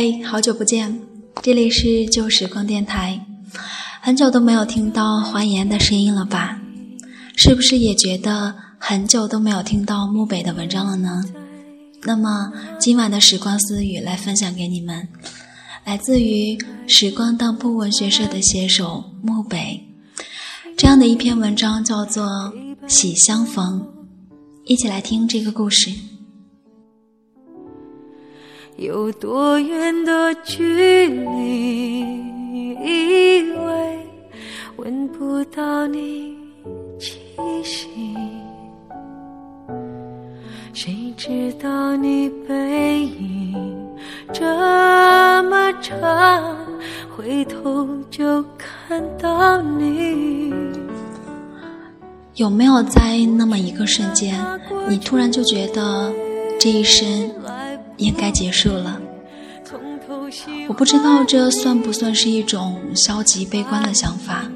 嘿，好久不见，这里是旧时光电台。很久都没有听到欢颜的声音了吧？是不是也觉得很久都没有听到木北的文章了呢？那么今晚的时光私语来分享给你们，来自于时光当铺文学社的写手木北这样的一篇文章，叫做《喜相逢》，一起来听这个故事。有多远的距离，以为闻不到你气息，谁知道你背影这么长，回头就看到你。有没有在那么一个瞬间，你突然就觉得这一生？应该结束了。我不知道这算不算是一种消极悲观的想法。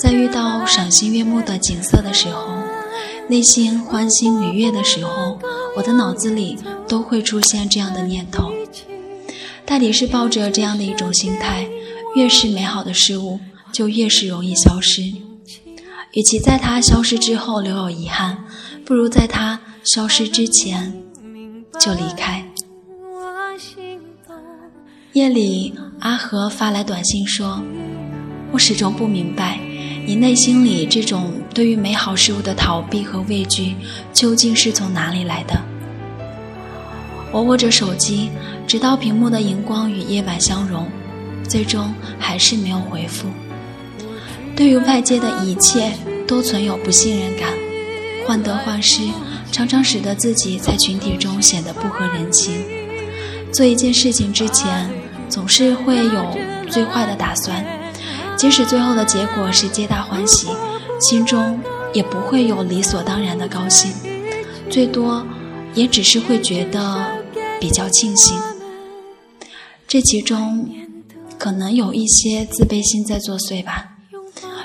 在遇到赏心悦目的景色的时候，内心欢欣愉悦的时候，我的脑子里都会出现这样的念头。大抵是抱着这样的一种心态：越是美好的事物，就越是容易消失。与其在它消失之后留有遗憾，不如在它消失之前就离开。夜里，阿和发来短信说：“我始终不明白，你内心里这种对于美好事物的逃避和畏惧，究竟是从哪里来的？”我握着手机，直到屏幕的荧光与夜晚相融，最终还是没有回复。对于外界的一切，都存有不信任感，患得患失，常常使得自己在群体中显得不合人情。做一件事情之前。总是会有最坏的打算，即使最后的结果是皆大欢喜，心中也不会有理所当然的高兴，最多也只是会觉得比较庆幸。这其中可能有一些自卑心在作祟吧，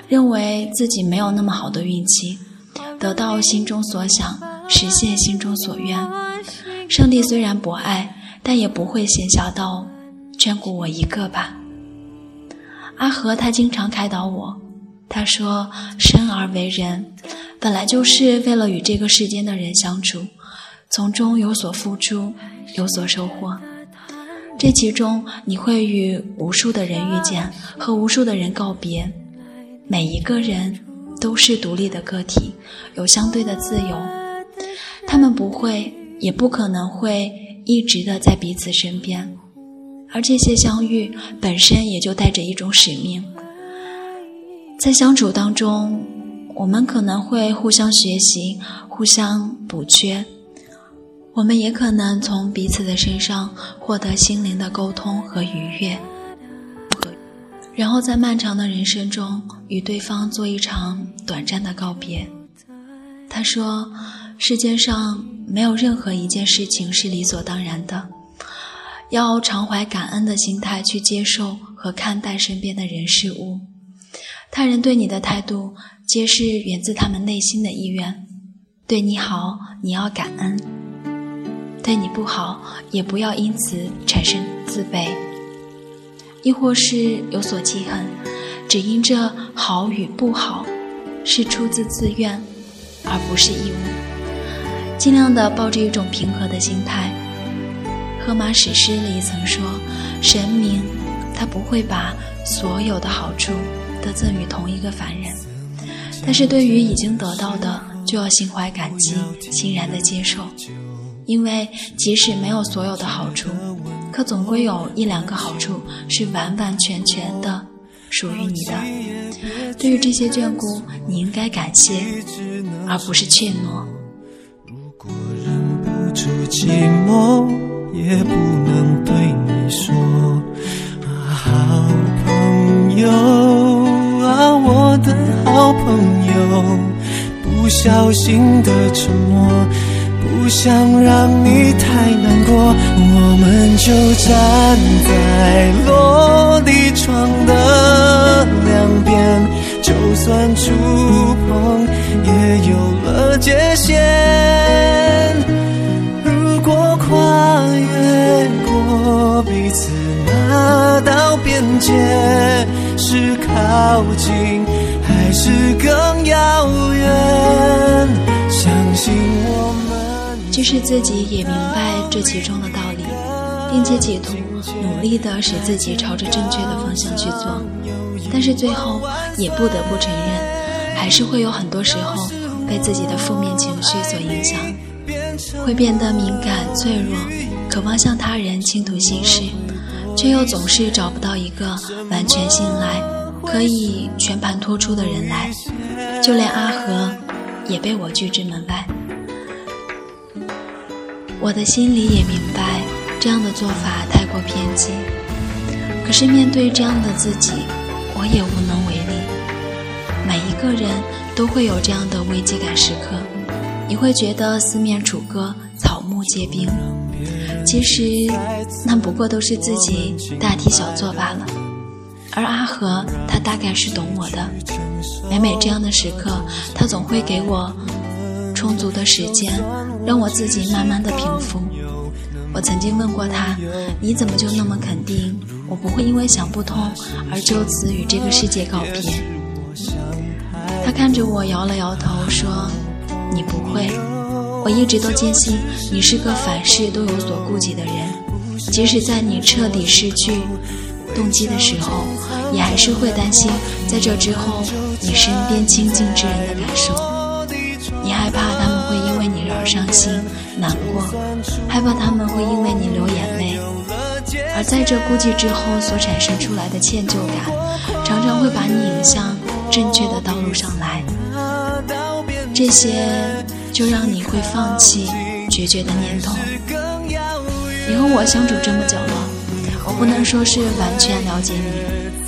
认为自己没有那么好的运气，得到心中所想，实现心中所愿。上帝虽然博爱，但也不会闲暇到。眷顾我一个吧，阿和他经常开导我。他说：“生而为人，本来就是为了与这个世间的人相处，从中有所付出，有所收获。这其中你会与无数的人遇见，和无数的人告别。每一个人都是独立的个体，有相对的自由。他们不会，也不可能会一直的在彼此身边。”而这些相遇本身也就带着一种使命，在相处当中，我们可能会互相学习、互相补缺，我们也可能从彼此的身上获得心灵的沟通和愉悦，然后在漫长的人生中与对方做一场短暂的告别。他说：“世界上没有任何一件事情是理所当然的。”要常怀感恩的心态去接受和看待身边的人事物，他人对你的态度皆是源自他们内心的意愿。对你好，你要感恩；对你不好，也不要因此产生自卑，亦或是有所记恨，只因这好与不好是出自自愿，而不是义务。尽量的抱着一种平和的心态。荷马史诗里曾说：“神明，他不会把所有的好处都赠予同一个凡人，但是对于已经得到的，就要心怀感激，欣然的接受。因为即使没有所有的好处，可总归有一两个好处是完完全全的属于你的。对于这些眷顾，你应该感谢，而不是怯懦。”寂寞也不能对你说，啊好朋友啊，我的好朋友，不小心的沉默，不想让你太难过，我们就站在落地窗的两边，就算触碰也有了界限。靠近还是更遥远？相信我们。即使自己也明白这其中的道理，并且企图努力的使自己朝着正确的方向去做，但是最后也不得不承认，还是会有很多时候被自己的负面情绪所影响，会变得敏感脆弱，渴望向他人倾吐心事。却又总是找不到一个完全信赖、可以全盘托出的人来，就连阿和也被我拒之门外。我的心里也明白，这样的做法太过偏激。可是面对这样的自己，我也无能为力。每一个人都会有这样的危机感时刻，你会觉得四面楚歌，草木皆兵。其实，那不过都是自己大题小做罢了。而阿和，他大概是懂我的。每每这样的时刻，他总会给我充足的时间，让我自己慢慢的平复。我曾经问过他：“你怎么就那么肯定我不会因为想不通而就此与这个世界告别？”他看着我摇了摇头说：“你不会。”我一直都坚信你是个凡事都有所顾忌的人，即使在你彻底失去动机的时候，你还是会担心在这之后你身边亲近之人的感受。你害怕他们会因为你而伤心难过，害怕他们会因为你流眼泪，而在这顾忌之后所产生出来的歉疚感，常常会把你引向正确的道路上来。这些。就让你会放弃决绝的念头。你和我相处这么久了，我不能说是完全了解你，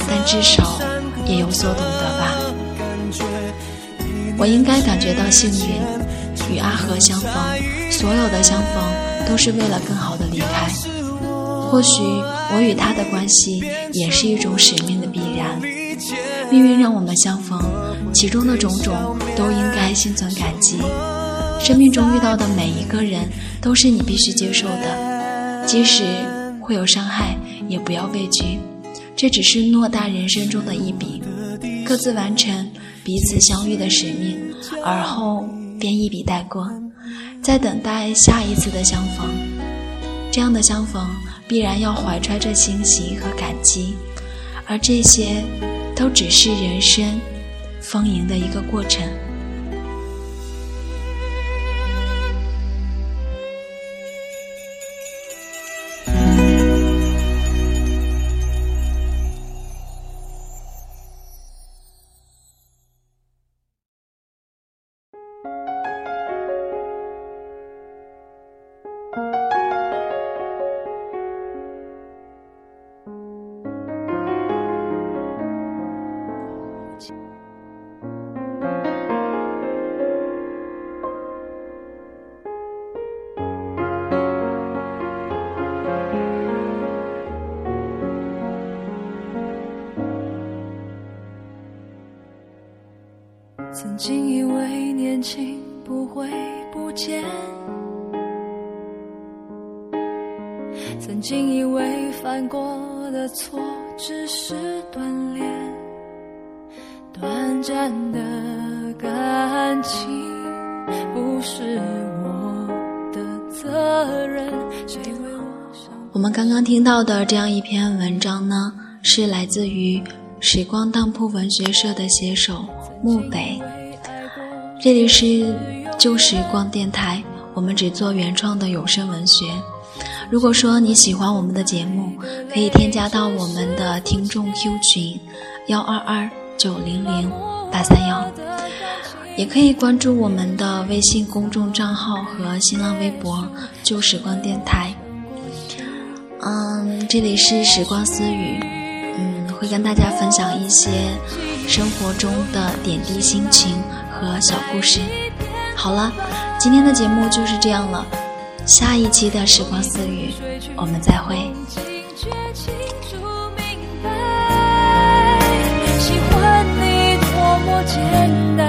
但至少也有所懂得吧。我应该感觉到幸运，与阿和相逢，所有的相逢都是为了更好的离开。或许我与他的关系也是一种使命的必然。命运让我们相逢，其中的种种都应该心存感激。生命中遇到的每一个人都是你必须接受的，即使会有伤害，也不要畏惧。这只是偌大人生中的一笔，各自完成彼此相遇的使命，而后便一笔带过，在等待下一次的相逢。这样的相逢必然要怀揣着欣喜和感激，而这些都只是人生丰盈的一个过程。曾经以为年轻不会不见，经以为犯过的错只是锻炼，短暂的感情不是我的责任。我？们刚刚听到的这样一篇文章呢，是来自于时光当铺文学社的写手。木北，这里是旧时光电台，我们只做原创的有声文学。如果说你喜欢我们的节目，可以添加到我们的听众 Q 群幺二二九零零八三幺，也可以关注我们的微信公众账号和新浪微博旧时光电台。嗯，这里是时光私语，嗯，会跟大家分享一些。生活中的点滴心情和小故事。好了，今天的节目就是这样了。下一期的时光私语，我们再会。喜欢你多么简单。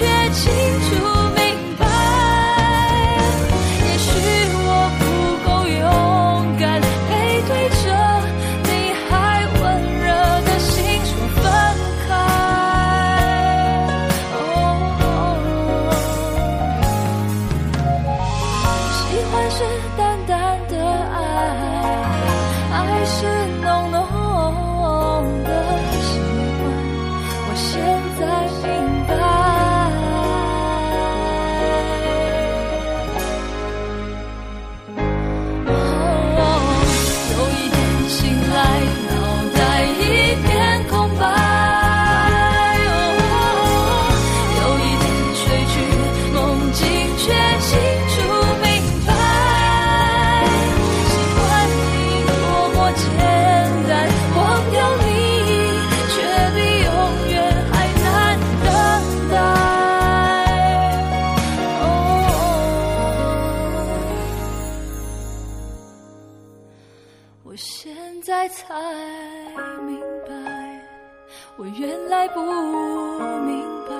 却清楚。才明白我原来不明白。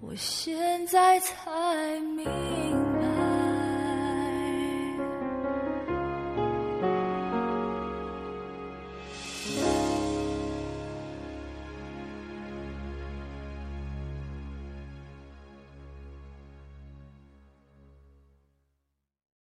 我现在才明白